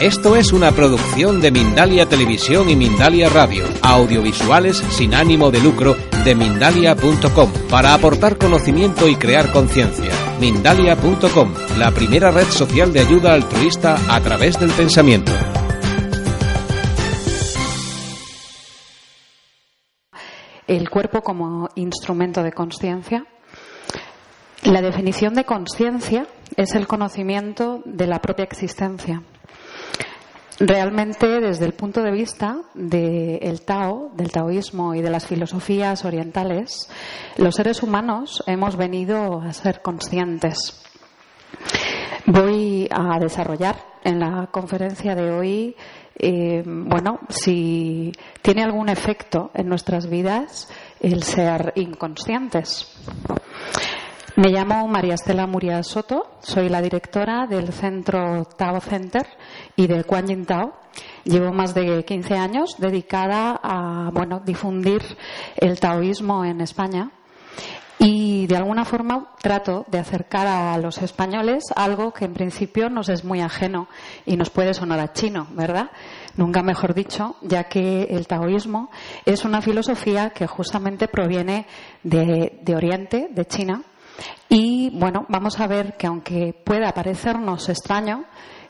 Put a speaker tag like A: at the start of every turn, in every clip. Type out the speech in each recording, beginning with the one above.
A: Esto es una producción de Mindalia Televisión y Mindalia Radio, audiovisuales sin ánimo de lucro de mindalia.com, para aportar conocimiento y crear conciencia. Mindalia.com, la primera red social de ayuda altruista a través del pensamiento.
B: El cuerpo como instrumento de conciencia. La definición de conciencia es el conocimiento de la propia existencia. Realmente, desde el punto de vista del Tao, del taoísmo y de las filosofías orientales, los seres humanos hemos venido a ser conscientes. Voy a desarrollar en la conferencia de hoy, eh, bueno, si tiene algún efecto en nuestras vidas el ser inconscientes. Me llamo María Estela Muria Soto, soy la directora del Centro Tao Center y de Kuan Yin Tao. Llevo más de 15 años dedicada a bueno, difundir el taoísmo en España y de alguna forma trato de acercar a los españoles algo que en principio nos es muy ajeno y nos puede sonar a chino, ¿verdad? Nunca mejor dicho, ya que el taoísmo es una filosofía que justamente proviene de, de Oriente, de China, y bueno, vamos a ver que aunque pueda parecernos extraño,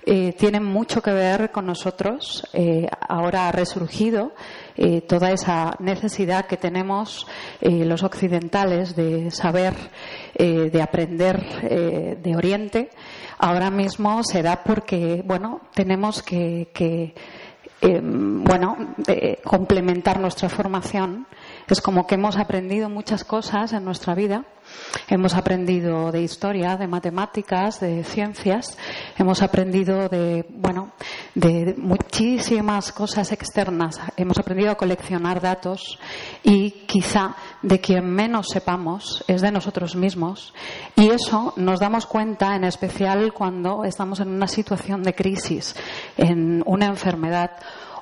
B: eh, tiene mucho que ver con nosotros. Eh, ahora ha resurgido eh, toda esa necesidad que tenemos los occidentales de saber, de aprender de Oriente. Ahora mismo se da porque, bueno, tenemos que, bueno, complementar nuestra formación. Es como que hemos aprendido muchas cosas en nuestra vida Hemos aprendido de historia, de matemáticas, de ciencias, hemos aprendido de, bueno, de muchísimas cosas externas. Hemos aprendido a coleccionar datos y quizá de quien menos sepamos es de nosotros mismos. Y eso nos damos cuenta en especial cuando estamos en una situación de crisis, en una enfermedad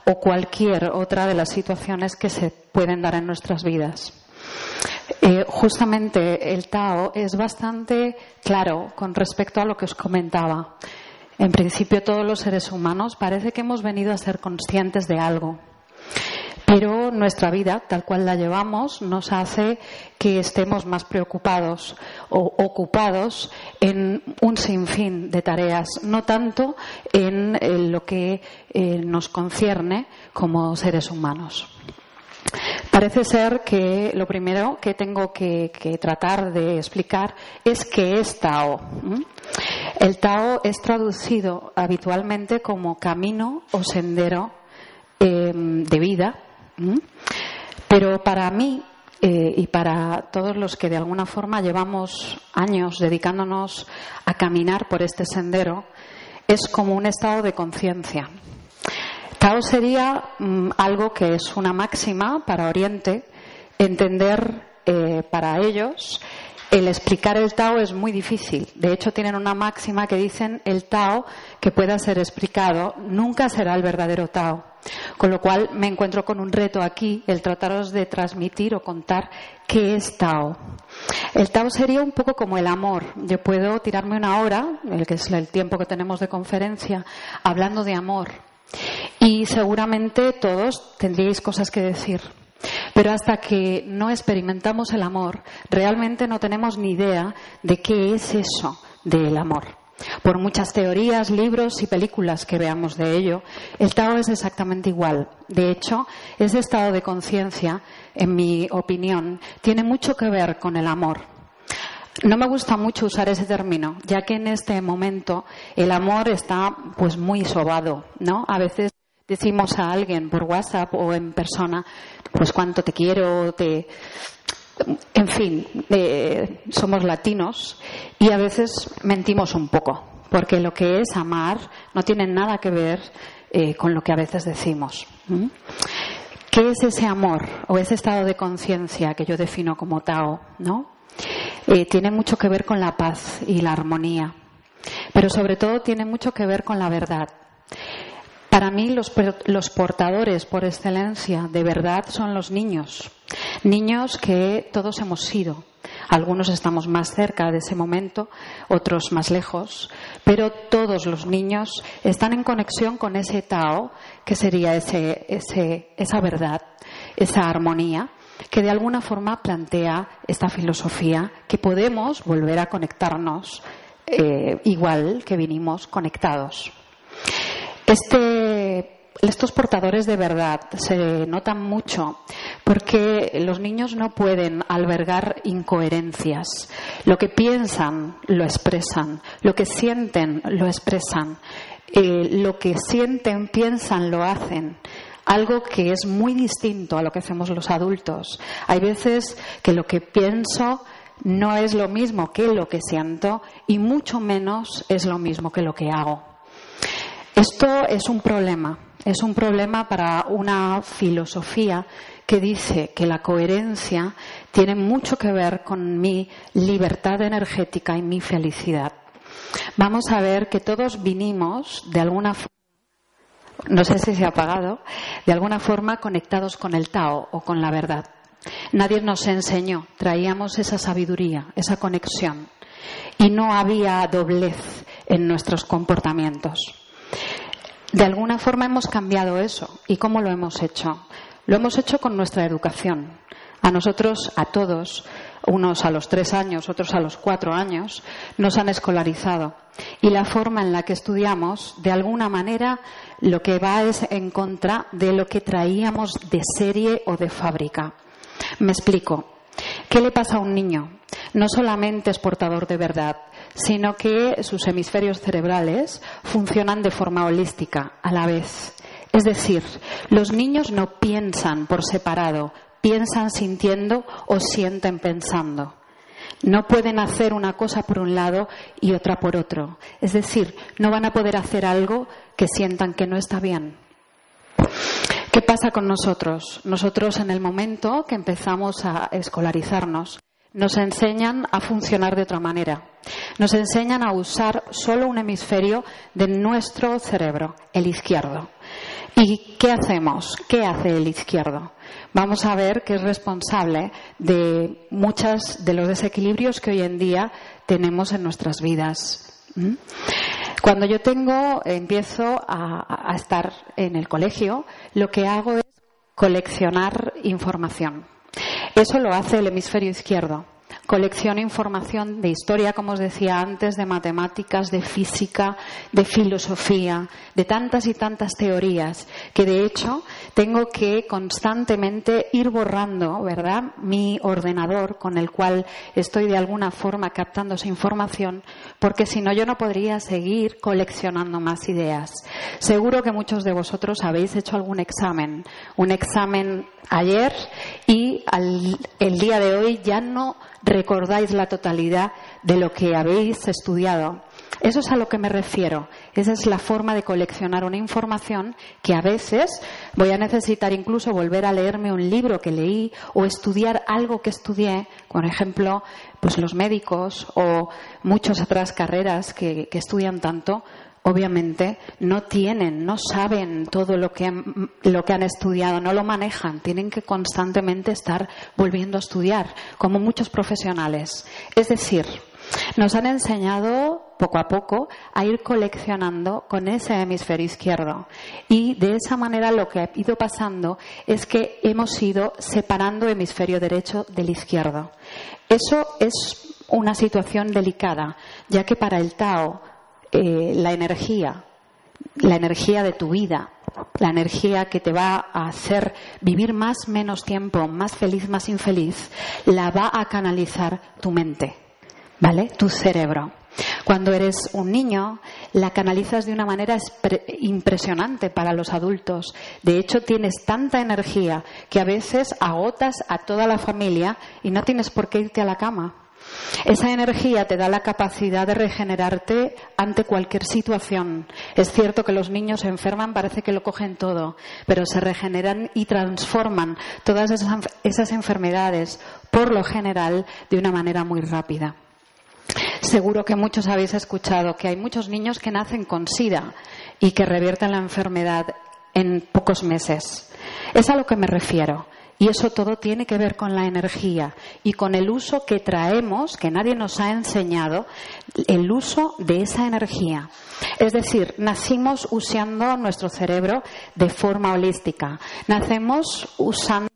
B: o cualquier otra de las situaciones que se pueden dar en nuestras vidas. Eh, justamente el Tao es bastante claro con respecto a lo que os comentaba. En principio todos los seres humanos parece que hemos venido a ser conscientes de algo. Pero nuestra vida, tal cual la llevamos, nos hace que estemos más preocupados o ocupados en un sinfín de tareas, no tanto en, lo que eh, nos concierne como seres humanos. Parece ser que lo primero que tengo que, tratar de explicar es qué es Tao. El Tao es traducido habitualmente como camino o sendero em, de vida, pero para mí eh, y para todos los que de alguna forma llevamos años dedicándonos a caminar por este sendero, es como un estado de conciencia. Tao sería mm, algo que es una máxima para Oriente. Entender eh, para ellos el explicar el Tao es muy difícil. De hecho, tienen una máxima que dicen el Tao que pueda ser explicado nunca será el verdadero Tao. Con lo cual me encuentro con un reto aquí, el trataros de transmitir o contar qué es Tao. El Tao sería un poco como el amor. Yo puedo tirarme una hora, el que es el tiempo que tenemos de conferencia, hablando de amor y seguramente todos tendríais cosas que decir. Pero hasta que no experimentamos el amor, realmente no tenemos ni idea de qué es eso del amor. Por muchas teorías, libros y películas que veamos de ello, el Tao es exactamente igual. De hecho, ese estado de conciencia, en mi opinión, tiene mucho que ver con el amor. No me gusta mucho usar ese término, ya que en este momento el amor está pues muy sobado, ¿no? A veces decimos a alguien por WhatsApp o en persona, pues cuánto te quiero, te... En fin, somos latinos y a veces mentimos un poco porque lo que es amar no tiene nada que ver eh, con lo que a veces decimos. ¿Qué es ese amor o ese estado de conciencia que yo defino como Tao? ¿no? Eh, tiene mucho que ver con la paz y la armonía, pero sobre todo tiene mucho que ver con la verdad. Para mí los, los, portadores por excelencia de verdad son los niños, niños que todos hemos sido. Algunos estamos más cerca de ese momento, otros más lejos, pero todos los niños están en conexión con ese Tao, que sería ese, esa verdad, esa armonía, que de alguna forma plantea esta filosofía que podemos volver a conectarnos eh, igual que vinimos conectados. Este, estos portadores de verdad se notan mucho porque los niños no pueden albergar incoherencias. Lo que piensan lo expresan, lo que sienten lo expresan, eh, lo que sienten, piensan, lo hacen algo que es muy distinto a lo que hacemos los adultos. Hay veces que lo que pienso no es lo mismo que lo que siento y mucho menos es lo mismo que lo que hago. Esto es un problema, es un problema para una filosofía que dice que la coherencia tiene mucho que ver con mi libertad energética y mi felicidad. Vamos a ver que todos vinimos de alguna forma no sé si se ha apagado, de alguna forma conectados con el Tao o con la verdad. Nadie nos enseñó, traíamos esa sabiduría, esa conexión, y no había doblez en nuestros comportamientos. De alguna forma hemos cambiado eso. ¿Y cómo lo hemos hecho? Lo hemos hecho con nuestra educación. A nosotros, a todos, unos a los tres años, otros a los cuatro años, nos han escolarizado. Y la forma en la que estudiamos, de alguna manera, lo que va es en contra de lo que traíamos de serie o de fábrica. Me explico. ¿Qué le pasa a un niño? No solamente es portador de verdad, sino que sus hemisferios cerebrales funcionan de forma holística a la vez. Es decir, los niños no piensan por separado, piensan sintiendo o sienten pensando. No pueden hacer una cosa por un lado y otra por otro. Es decir, no van a poder hacer algo que sientan que no está bien. ¿Qué pasa con nosotros? Nosotros en el momento que empezamos a escolarizarnos, nos enseñan a funcionar de otra manera. Nos enseñan a usar solo un hemisferio de nuestro cerebro, el izquierdo. ¿Y qué hacemos? ¿Qué hace el izquierdo? Vamos a ver que es responsable de muchos de los desequilibrios que hoy en día tenemos en nuestras vidas. ¿Mm? Cuando yo tengo, empiezo a, estar en el colegio, lo que hago es coleccionar información. Eso lo hace el hemisferio izquierdo. Colecciona información de historia, como os decía antes, de matemáticas, de física, de filosofía, de tantas y tantas teorías, que de hecho tengo que constantemente ir borrando, ¿verdad?, mi ordenador con el cual estoy de alguna forma captando esa información, porque si no yo no podría seguir coleccionando más ideas. Seguro que muchos de vosotros habéis hecho algún examen, un examen ayer y el día de hoy ya no recordáis la totalidad de lo que habéis estudiado. Eso es a lo que me refiero. Esa es la forma de coleccionar una información que a veces voy a necesitar incluso volver a leerme un libro que leí o estudiar algo que estudié, por ejemplo, pues los médicos o muchas otras carreras que estudian tanto, obviamente no tienen, no saben todo lo que, han, lo que han estudiado, no lo manejan, tienen que constantemente estar volviendo a estudiar, como muchos profesionales. Es decir, nos han enseñado poco a poco a ir coleccionando con ese hemisferio izquierdo. Y de esa manera lo que ha ido pasando es que hemos ido separando hemisferio derecho del izquierdo. Eso es una situación delicada, ya que para el Tao eh, la energía, la energía de tu vida, la energía que te va a hacer vivir más, menos tiempo, más feliz, más infeliz, la va a canalizar tu mente, ¿vale? Tu cerebro. Cuando eres un niño, la canalizas de una manera impresionante para los adultos. De hecho, tienes tanta energía que a veces agotas a toda la familia y no tienes por qué irte a la cama Esa energía te da la capacidad de regenerarte ante cualquier situación. Es cierto que los niños se enferman, parece que lo cogen todo, pero se regeneran y transforman todas esas, enfermedades, por lo general, de una manera muy rápida. Seguro que muchos habéis escuchado que hay muchos niños que nacen con SIDA y que revierten la enfermedad en pocos meses. Es a lo que me refiero. Y eso todo tiene que ver con la energía y con el uso que traemos, que nadie nos ha enseñado, el uso de esa energía. Es decir, nacimos usando nuestro cerebro de forma holística. Nacemos usando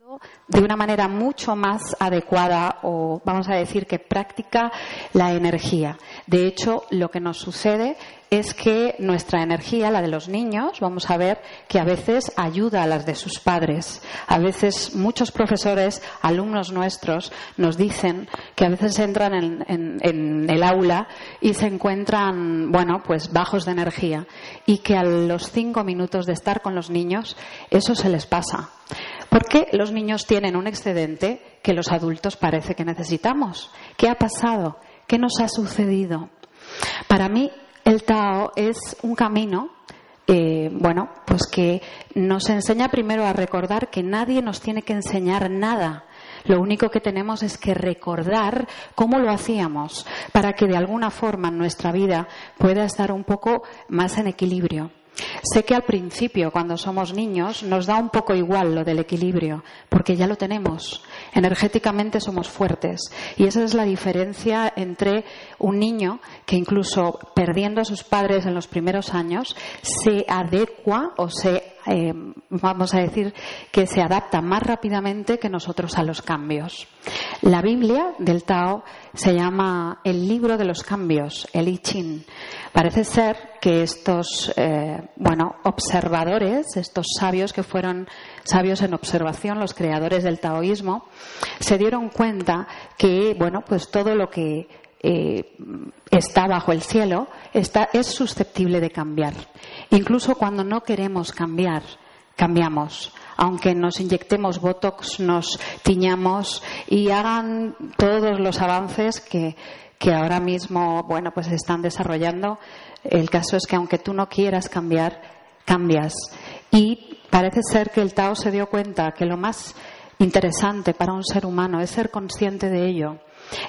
B: de una manera mucho más adecuada o vamos a decir que práctica la energía. De hecho, lo que nos sucede es que nuestra energía, la de los niños, vamos a ver que a veces ayuda a las de sus padres. A veces muchos profesores, alumnos nuestros, nos dicen que a veces entran en, en el aula y se encuentran, bueno, pues bajos de energía y que a los cinco minutos de estar con los niños eso se les pasa porque los niños tienen un excedente que los adultos parece que necesitamos. ¿Qué ha pasado? ¿Qué nos ha sucedido? Para mí, el Tao es un camino, eh, bueno, pues que nos enseña primero a recordar que nadie nos tiene que enseñar nada. Lo único que tenemos es que recordar cómo lo hacíamos para que de alguna forma nuestra vida pueda estar un poco más en equilibrio. Sé que al principio, cuando somos niños, nos da un poco igual lo del equilibrio, porque ya lo tenemos. Energéticamente somos fuertes. Y esa es la diferencia entre un niño que incluso perdiendo a sus padres en los primeros años, se adecua o se, eh, vamos a decir, que se adapta más rápidamente que nosotros a los cambios. La Biblia del Tao se llama el libro de los cambios, el I Ching. Parece ser que estos, eh, bueno, observadores, estos sabios que fueron sabios en observación, los creadores del taoísmo, se dieron cuenta que, bueno, pues todo lo que eh, está bajo el cielo es susceptible de cambiar. Incluso cuando no queremos cambiar, cambiamos. Aunque nos inyectemos botox, nos tiñamos y hagan todos los avances que, que ahora mismo, bueno, pues están desarrollando. El caso es que aunque tú no quieras cambiar, cambias. Y parece ser que el Tao se dio cuenta que lo más interesante para un ser humano es ser consciente de ello.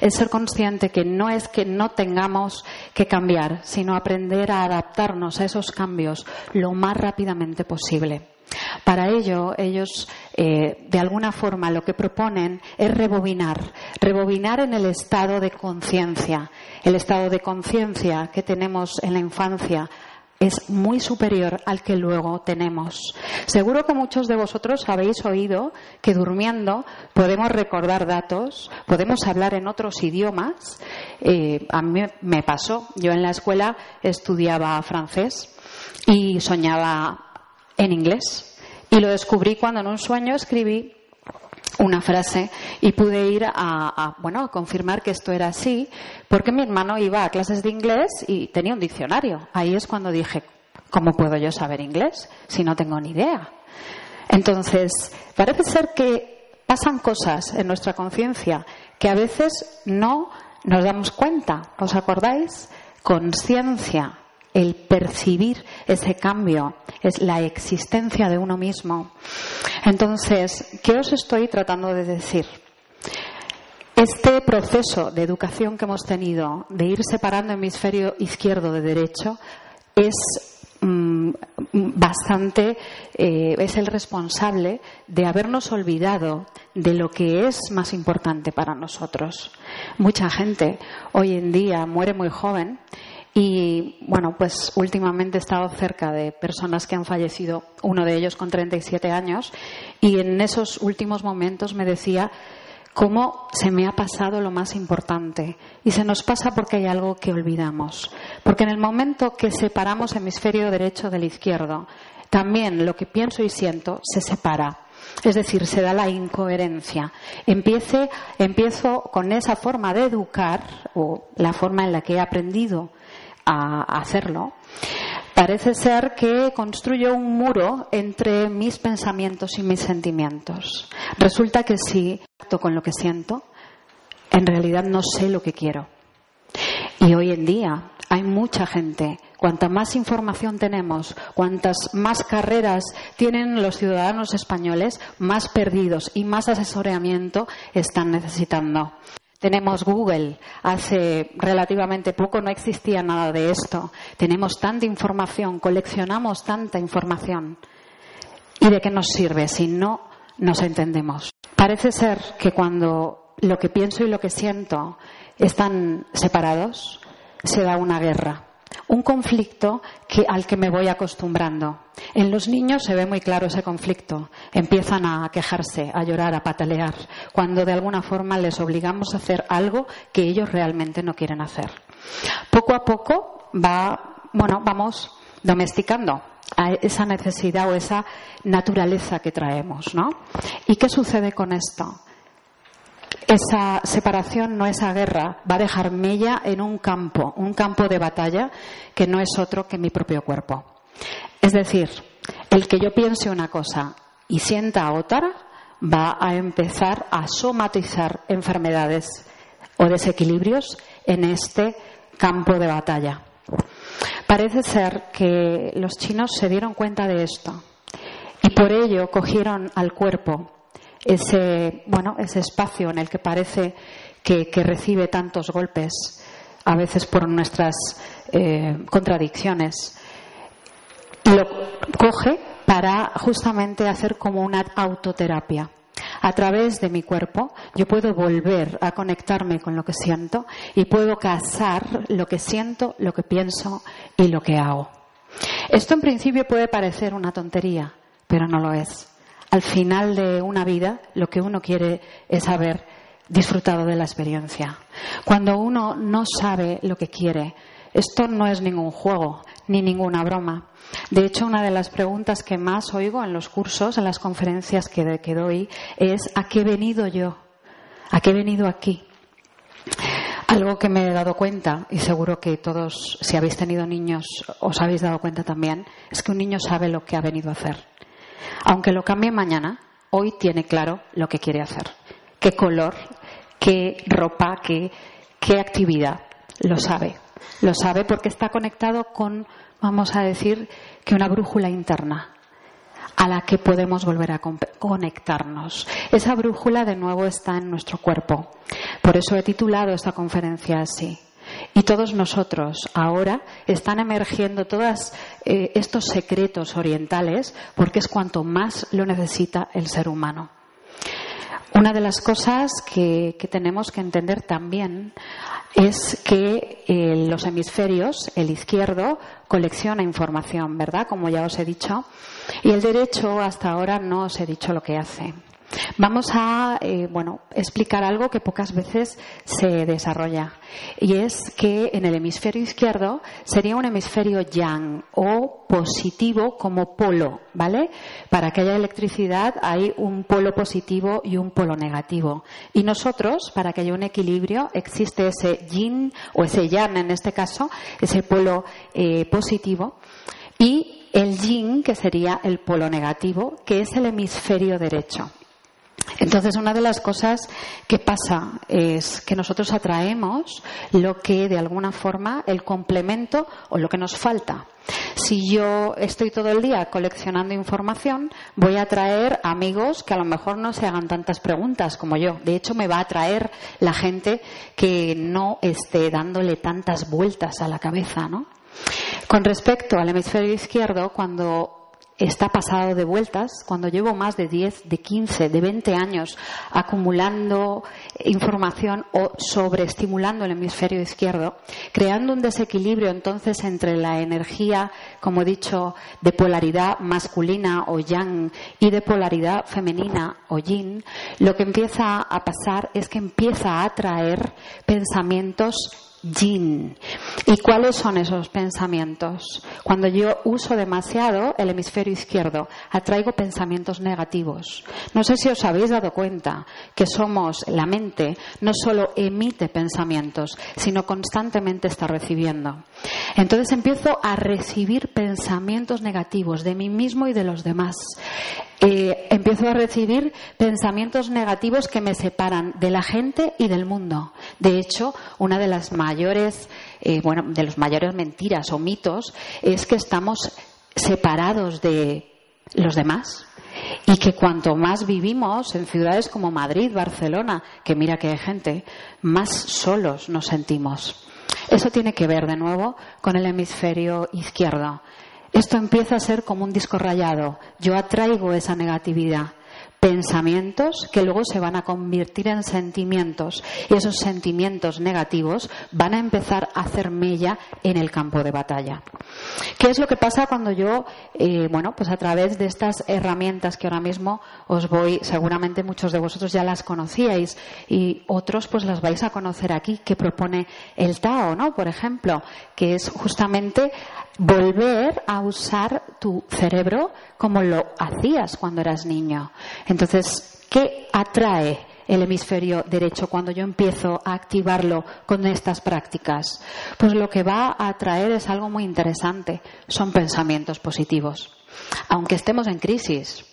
B: Es ser consciente que no es que no tengamos que cambiar, sino aprender a adaptarnos a esos cambios lo más rápidamente posible. Para ello, ellos, eh, de alguna forma, lo que proponen es rebobinar, rebobinar en el estado de conciencia. El estado de conciencia que tenemos en la infancia es muy superior al que luego tenemos. Seguro que muchos de vosotros habéis oído que durmiendo podemos recordar datos, podemos hablar en otros idiomas. Eh, a mí me pasó, yo en la escuela estudiaba francés y soñaba en inglés. Y lo descubrí cuando en un sueño escribí una frase y pude ir a, bueno, a confirmar que esto era así, porque mi hermano iba a clases de inglés y tenía un diccionario. Ahí es cuando dije, ¿cómo puedo yo saber inglés si no tengo ni idea? Entonces, parece ser que pasan cosas en nuestra conciencia que a veces no nos damos cuenta. ¿Os acordáis? Conciencia el percibir ese cambio, es la existencia de uno mismo. Entonces, ¿qué os estoy tratando de decir? Este proceso de educación que hemos tenido de ir separando hemisferio izquierdo de derecho es mm, bastante eh, es el responsable de habernos olvidado de lo que es más importante para nosotros. Mucha gente hoy en día muere muy joven y bueno, pues últimamente he estado cerca de personas que han fallecido, uno de ellos con 37 años, y en esos últimos momentos me decía cómo se me ha pasado lo más importante. Y se nos pasa porque hay algo que olvidamos. Porque en el momento que separamos hemisferio derecho del izquierdo, también lo que pienso y siento se separa. Es decir, se da la incoherencia. Empiece, empiezo con esa forma de educar o la forma en la que he aprendido a hacerlo, parece ser que construyo un muro entre mis pensamientos y mis sentimientos. Resulta que si acto con lo que siento, en realidad no sé lo que quiero. Y hoy en día hay mucha gente. Cuanta más información tenemos, cuantas más carreras tienen los ciudadanos españoles, más perdidos y más asesoramiento están necesitando. Tenemos Google. Hace relativamente poco no existía nada de esto. Tenemos tanta información, coleccionamos tanta información. ¿Y de qué nos sirve si no nos entendemos? Parece ser que cuando lo que pienso y lo que siento están separados, se da una guerra, un conflicto que, al que me voy acostumbrando. En los niños se ve muy claro ese conflicto. Empiezan a quejarse, a llorar, a patalear, cuando de alguna forma les obligamos a hacer algo que ellos realmente no quieren hacer. Poco a poco va, bueno, vamos domesticando a esa necesidad o esa naturaleza que traemos, ¿no? ¿Y qué sucede con esto? Esa separación, no esa guerra, va a dejar mella en un campo, un campo de batalla que no es otro que mi propio cuerpo. Es decir, el que yo piense una cosa y sienta otra va a empezar a somatizar enfermedades o desequilibrios en este campo de batalla. Parece ser que los chinos se dieron cuenta de esto y por ello cogieron al cuerpo ese, bueno, ese espacio en el que parece que, recibe tantos golpes, a veces por nuestras eh, contradicciones, lo coge para justamente hacer como una autoterapia. A través de mi cuerpo yo puedo volver a conectarme con lo que siento y puedo casar lo que siento, lo que pienso y lo que hago. Esto en principio puede parecer una tontería, pero no lo es al final de una vida lo que uno quiere es haber disfrutado de la experiencia. Cuando uno no sabe lo que quiere, esto no es ningún juego ni ninguna broma. De hecho, una de las preguntas que más oigo en los cursos, en las conferencias que, doy, es ¿a qué he venido yo? ¿A qué he venido aquí? Algo que me he dado cuenta, y seguro que todos, si habéis tenido niños, os habéis dado cuenta también, es que un niño sabe lo que ha venido a hacer. Aunque lo cambie mañana, hoy tiene claro lo que quiere hacer. ¿Qué color? ¿Qué ropa? ¿Qué, qué actividad? Lo sabe. Lo sabe porque está conectado con, vamos a decir, que una brújula interna a la que podemos volver a conectarnos. Esa brújula de nuevo está en nuestro cuerpo. Por eso he titulado esta conferencia así. Y todos nosotros ahora están emergiendo todos eh, estos secretos orientales porque es cuanto más lo necesita el ser humano. Una de las cosas que, tenemos que entender también es que eh, los hemisferios, el izquierdo, colecciona información, ¿verdad? Como ya os he dicho. Y el derecho hasta ahora no os he dicho lo que hace. Vamos a eh, bueno, explicar algo que pocas veces se desarrolla y es que en el hemisferio izquierdo sería un hemisferio yang o positivo como polo, ¿vale? Para que haya electricidad hay un polo positivo y un polo negativo. Y nosotros, para que haya un equilibrio, existe ese yin o ese yang en este caso, ese polo eh, positivo y el yin, que sería el polo negativo, que es el hemisferio derecho. Entonces, una de las cosas que pasa es que nosotros atraemos lo que, de alguna forma, el complemento o lo que nos falta. Si yo estoy todo el día coleccionando información, voy a atraer amigos que a lo mejor no se hagan tantas preguntas como yo. De hecho, me va a atraer la gente que no esté dándole tantas vueltas a la cabeza, ¿no? Con respecto al hemisferio izquierdo, cuando está pasado de vueltas, cuando llevo más de 10, de 15, de 20 años acumulando información o sobreestimulando el hemisferio izquierdo, creando un desequilibrio entonces entre la energía, como he dicho, de polaridad masculina o yang y de polaridad femenina o yin, lo que empieza a pasar es que empieza a atraer pensamientos yin. ¿Y cuáles son esos pensamientos? Cuando yo uso demasiado el hemisferio izquierdo, atraigo pensamientos negativos. No sé si os habéis dado cuenta que somos, la mente no solo emite pensamientos, sino constantemente está recibiendo. Entonces empiezo a recibir pensamientos negativos de mí mismo y de los demás. Eh, empiezo a recibir pensamientos negativos que me separan de la gente y del mundo. De hecho, una de las mayores, eh, bueno, de las mayores mentiras o mitos es que estamos separados de los demás y que cuanto más vivimos en ciudades como Madrid, Barcelona, que mira que hay gente, más solos nos sentimos. Eso tiene que ver de nuevo con el hemisferio izquierdo. Esto empieza a ser como un disco rayado. Yo atraigo esa negatividad pensamientos que luego se van a convertir en sentimientos y esos sentimientos negativos van a empezar a hacer mella en el campo de batalla. ¿Qué es lo que pasa cuando yo, eh, bueno, pues a través de estas herramientas que ahora mismo os voy, seguramente muchos de vosotros ya las conocíais y otros pues las vais a conocer aquí, que propone el Tao, ¿no? Por ejemplo, que es justamente volver a usar tu cerebro como lo hacías cuando eras niño. Entonces, ¿qué atrae el hemisferio derecho cuando yo empiezo a activarlo con estas prácticas? Pues lo que va a atraer es algo muy interesante, son pensamientos positivos. Aunque estemos en crisis,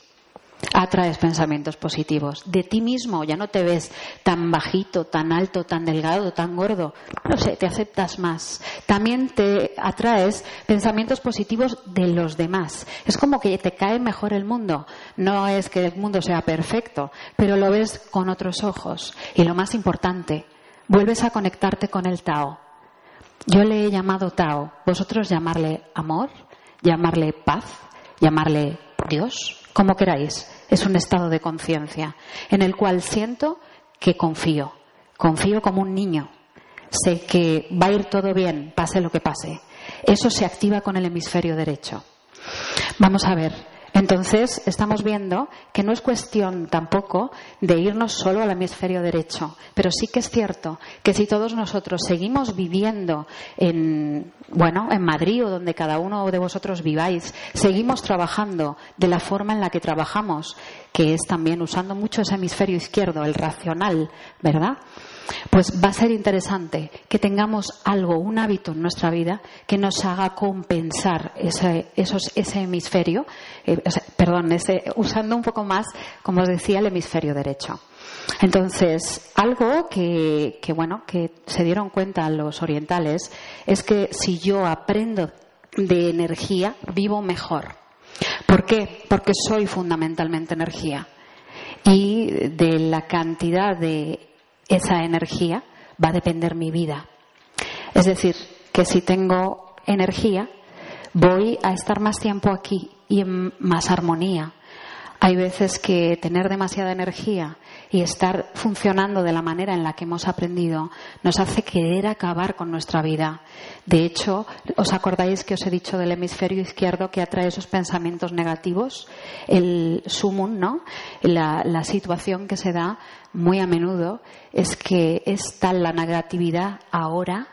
B: atraes pensamientos positivos. De ti mismo ya no te ves tan bajito, tan alto, tan delgado, tan gordo. No sé, te aceptas más. También te atraes pensamientos positivos de los demás. Es como que te cae mejor el mundo. No es que el mundo sea perfecto, pero lo ves con otros ojos. Y lo más importante, vuelves a conectarte con el Tao. Yo le he llamado Tao. Vosotros llamarle amor, llamarle paz, llamarle Dios, como queráis, es un estado de conciencia en el cual siento que confío, confío como un niño, sé que va a ir todo bien, pase lo que pase. Eso se activa con el hemisferio derecho. Vamos a ver, entonces, estamos viendo que no es cuestión tampoco de irnos solo al hemisferio derecho, pero sí que es cierto que si todos nosotros seguimos viviendo en, bueno, en Madrid o donde cada uno de vosotros viváis, seguimos trabajando de la forma en la que trabajamos, que es también usando mucho ese hemisferio izquierdo, el racional, ¿verdad? pues va a ser interesante que tengamos algo, un hábito en nuestra vida que nos haga compensar ese, hemisferio, eh, perdón, usando un poco más, como os decía, el hemisferio derecho. Entonces, algo que, que, bueno, que se dieron cuenta los orientales es que si yo aprendo de energía, vivo mejor. ¿Por qué? Porque soy fundamentalmente energía. Y de la cantidad de esa energía va a depender mi vida. Es decir, que si tengo energía, voy a estar más tiempo aquí y en más armonía. Hay veces que tener demasiada energía y estar funcionando de la manera en la que hemos aprendido nos hace querer acabar con nuestra vida. De hecho, ¿os acordáis que os he dicho del hemisferio izquierdo que atrae esos pensamientos negativos? El sumum, ¿no? La, situación que se da muy a menudo es que es tal la negatividad ahora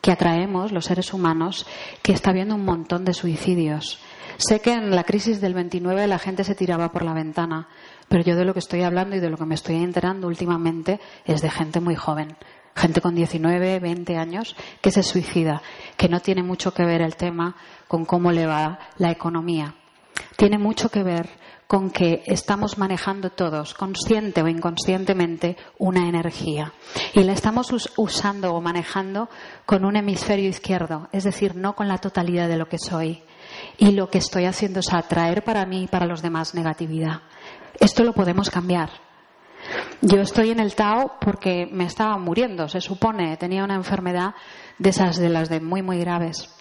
B: que atraemos los seres humanos que está habiendo un montón de suicidios. Sé que en la crisis del 29 la gente se tiraba por la ventana, pero yo de lo que estoy hablando y de lo que me estoy enterando últimamente es de gente muy joven, gente con 19, 20 años que se suicida, que no tiene mucho que ver el tema con cómo le va la economía. Tiene mucho que ver con que estamos manejando todos, consciente o inconscientemente, una energía. Y la estamos usando o manejando con un hemisferio izquierdo, es decir, no con la totalidad de lo que soy. Y lo que estoy haciendo es atraer para mí y para los demás negatividad. Esto lo podemos cambiar. Yo estoy en el Tao porque me estaba muriendo, se supone, tenía una enfermedad de esas de las de muy muy graves.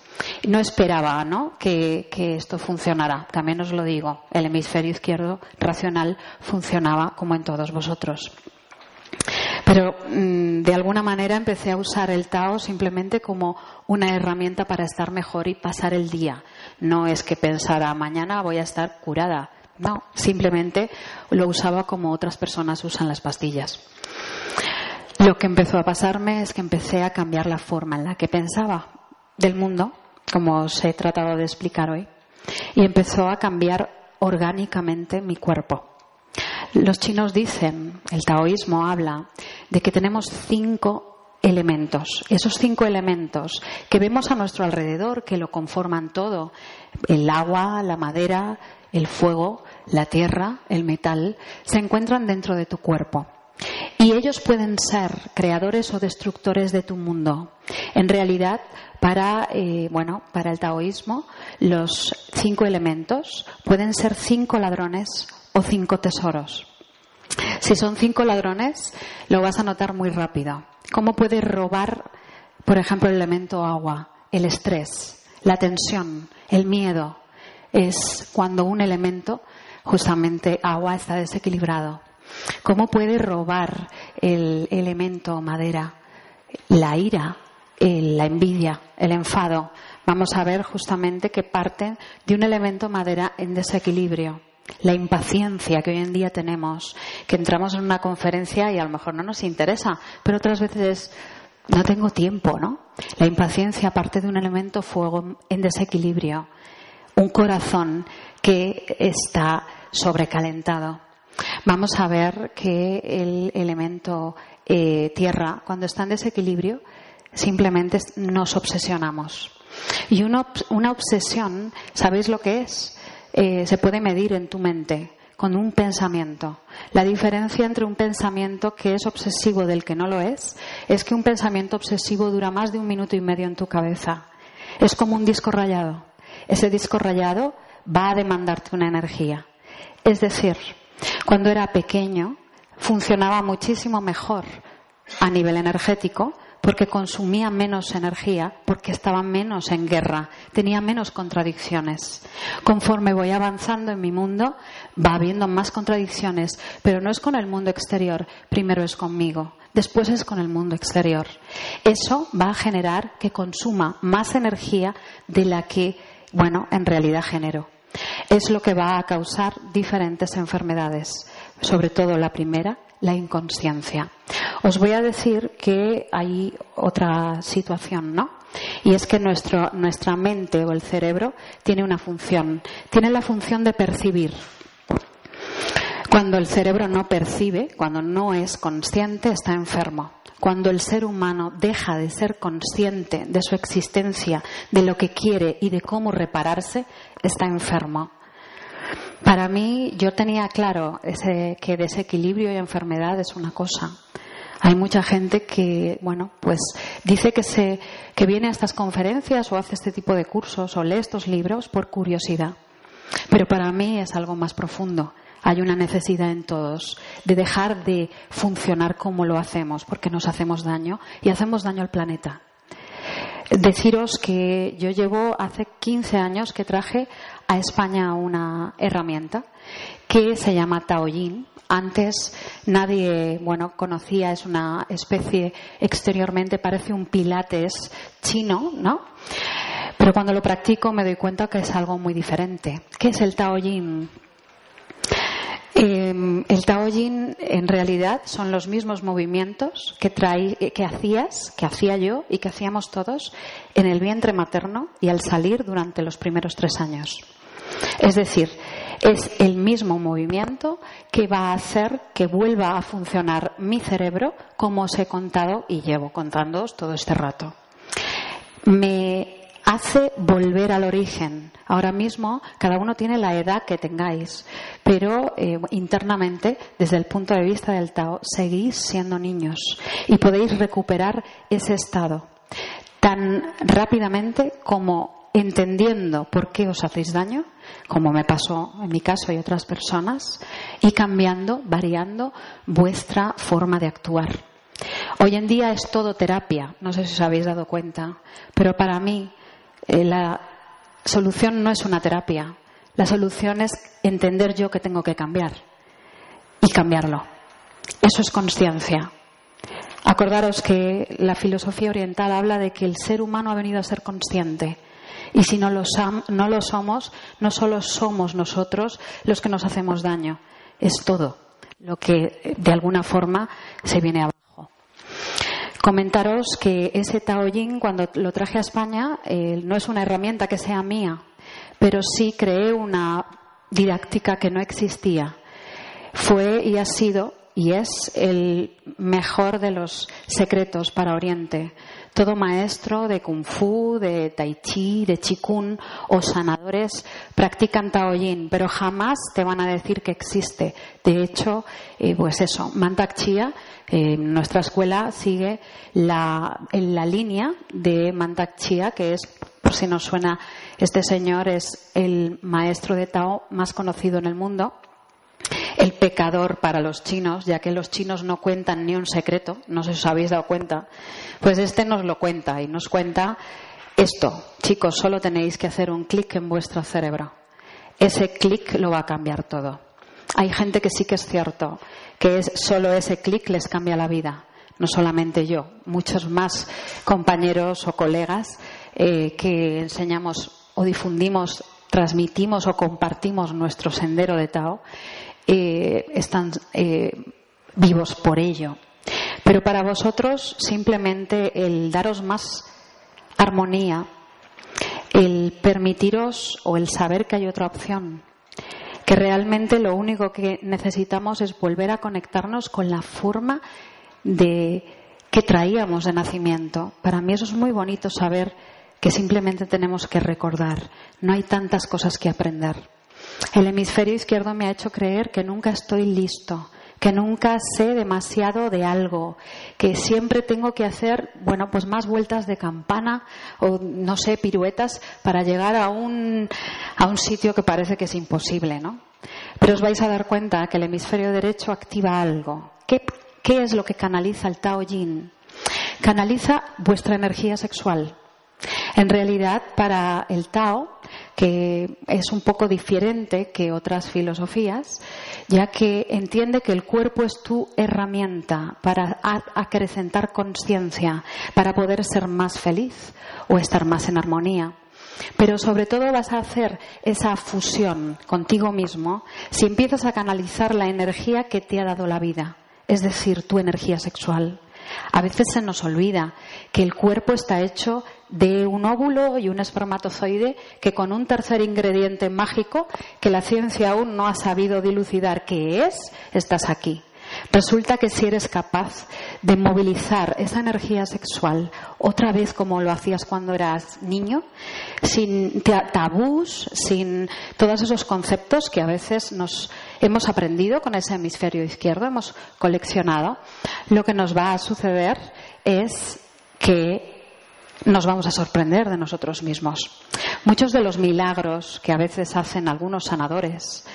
B: No esperaba ¿no? Que, que, esto funcionara. También os lo digo, el hemisferio izquierdo racional funcionaba como en todos vosotros. Pero mm, de alguna manera empecé a usar el Tao simplemente como una herramienta para estar mejor y pasar el día. No es que pensara mañana voy a estar curada. No, simplemente lo usaba como otras personas usan las pastillas. Lo que empezó a pasarme es que empecé a cambiar la forma en la que pensaba del mundo como os he tratado de explicar hoy, y empezó a cambiar orgánicamente mi cuerpo. Los chinos dicen, el taoísmo habla, de que tenemos cinco elementos. Esos cinco elementos que vemos a nuestro alrededor, que lo conforman todo, el agua, la madera, el fuego, la tierra, el metal, se encuentran dentro de tu cuerpo. Y ellos pueden ser creadores o destructores de tu mundo. En realidad, para, eh, bueno, para el taoísmo, los cinco elementos pueden ser cinco ladrones o cinco tesoros. Si son cinco ladrones, lo vas a notar muy rápido. ¿Cómo puede robar, por ejemplo, el elemento agua? El estrés, la tensión, el miedo. Es cuando un elemento, justamente agua, está desequilibrado. ¿Cómo puede robar el elemento madera? La ira, la envidia, el enfado. Vamos a ver justamente que parten de un elemento madera en desequilibrio. La impaciencia que hoy en día tenemos, que entramos en una conferencia y a lo mejor no nos interesa, pero otras veces no tengo tiempo, ¿no? La impaciencia parte de un elemento fuego en desequilibrio, un corazón que está sobrecalentado. Vamos a ver que el elemento eh, tierra, cuando está en desequilibrio, simplemente nos obsesionamos. Y una, una obsesión, ¿sabéis lo que es? Eh, se puede medir en tu mente con un pensamiento. La diferencia entre un pensamiento que es obsesivo del que no lo es es que un pensamiento obsesivo dura más de un minuto y medio en tu cabeza. Es como un disco rayado. Ese disco rayado va a demandarte una energía. Es decir, cuando era pequeño funcionaba muchísimo mejor a nivel energético porque consumía menos energía, porque estaba menos en guerra, tenía menos contradicciones. Conforme voy avanzando en mi mundo, va habiendo más contradicciones, pero no es con el mundo exterior, primero es conmigo, después es con el mundo exterior. Eso va a generar que consuma más energía de la que, bueno, en realidad genero. Es lo que va a causar diferentes enfermedades, sobre todo la primera, la inconsciencia. Os voy a decir que hay otra situación, ¿no? Y es que nuestro, nuestra mente o el cerebro tiene una función, tiene la función de percibir. Cuando el cerebro no percibe, cuando no es consciente, está enfermo. Cuando el ser humano deja de ser consciente de su existencia, de lo que quiere y de cómo repararse, está enfermo. Para mí, yo tenía claro ese, que desequilibrio y enfermedad es una cosa. Hay mucha gente que, bueno, pues dice que, se, que viene a estas conferencias o hace este tipo de cursos o lee estos libros por curiosidad. Pero para mí es algo más profundo. Hay una necesidad en todos de dejar de funcionar como lo hacemos, porque nos hacemos daño y hacemos daño al planeta. Deciros que yo llevo hace 15 años que traje a España una herramienta que se llama Taoyin. Antes nadie, bueno, conocía, es una especie exteriormente, parece un pilates chino, ¿no? Pero cuando lo practico me doy cuenta que es algo muy diferente. ¿Qué es el Taoyin? Eh, el Taoyin en realidad son los mismos movimientos que, traí, que hacías, que hacía yo y que hacíamos todos en el vientre materno y al salir durante los primeros tres años. Es decir, es el mismo movimiento que va a hacer que vuelva a funcionar mi cerebro como os he contado y llevo contándoos todo este rato. Me hace volver al origen. Ahora mismo cada uno tiene la edad que tengáis, pero eh, internamente, desde el punto de vista del Tao, seguís siendo niños y podéis recuperar ese estado tan rápidamente como entendiendo por qué os hacéis daño, como me pasó en mi caso y otras personas, y cambiando, variando vuestra forma de actuar. Hoy en día es todo terapia, no sé si os habéis dado cuenta, pero para mí eh, la solución no es una terapia. La solución es entender yo que tengo que cambiar y cambiarlo. Eso es conciencia. Acordaros que la filosofía oriental habla de que el ser humano ha venido a ser consciente. Y si no lo, no lo somos, no solo somos nosotros los que nos hacemos daño, es todo lo que de alguna forma se viene a Comentaros que ese Taoyin, cuando lo traje a España, eh, no es una herramienta que sea mía, pero sí creé una didáctica que no existía. Fue y ha sido y es el mejor de los secretos para Oriente. Todo maestro de kung fu, de tai chi, de qigong o sanadores practican taoyin, pero jamás te van a decir que existe. De hecho, eh, pues eso, Mantak Chia, eh, nuestra escuela sigue la, en la línea de Mantak Chia, que es, por si nos suena, este señor es el maestro de Tao más conocido en el mundo el pecador para los chinos, ya que los chinos no cuentan ni un secreto, no sé si os habéis dado cuenta, pues este nos lo cuenta y nos cuenta esto, chicos, solo tenéis que hacer un clic en vuestro cerebro. Ese clic lo va a cambiar todo. Hay gente que sí que es cierto, que es solo ese clic les cambia la vida. No solamente yo, muchos más compañeros o colegas eh, que enseñamos o difundimos, transmitimos o compartimos nuestro sendero de Tao eh, están eh, vivos por ello. Pero para vosotros simplemente el daros más armonía, el permitiros o el saber que hay otra opción, que realmente lo único que necesitamos es volver a conectarnos con la forma de que traíamos de nacimiento. Para mí eso es muy bonito saber que simplemente tenemos que recordar. No hay tantas cosas que aprender. El hemisferio izquierdo me ha hecho creer que nunca estoy listo, que nunca sé demasiado de algo, que siempre tengo que hacer, bueno, pues más vueltas de campana o no sé, piruetas para llegar a un, a un sitio que parece que es imposible, ¿no? Pero os vais a dar cuenta que el hemisferio derecho activa algo. ¿Qué, qué es lo que canaliza el Tao Yin? Canaliza vuestra energía sexual. En realidad, para el Tao, que es un poco diferente que otras filosofías, ya que entiende que el cuerpo es tu herramienta para acrecentar conciencia, para poder ser más feliz o estar más en armonía. Pero sobre todo vas a hacer esa fusión contigo mismo si empiezas a canalizar la energía que te ha dado la vida, es decir, tu energía sexual. A veces se nos olvida que el cuerpo está hecho de un óvulo y un espermatozoide que con un tercer ingrediente mágico que la ciencia aún no ha sabido dilucidar qué es, estás aquí. Resulta que si eres capaz de movilizar esa energía sexual otra vez como lo hacías cuando eras niño, sin tabús, sin todos esos conceptos que a veces nos hemos aprendido con ese hemisferio izquierdo, hemos coleccionado, lo que nos va a suceder es que nos vamos a sorprender de nosotros mismos. Muchos de los milagros que a veces hacen algunos sanadores,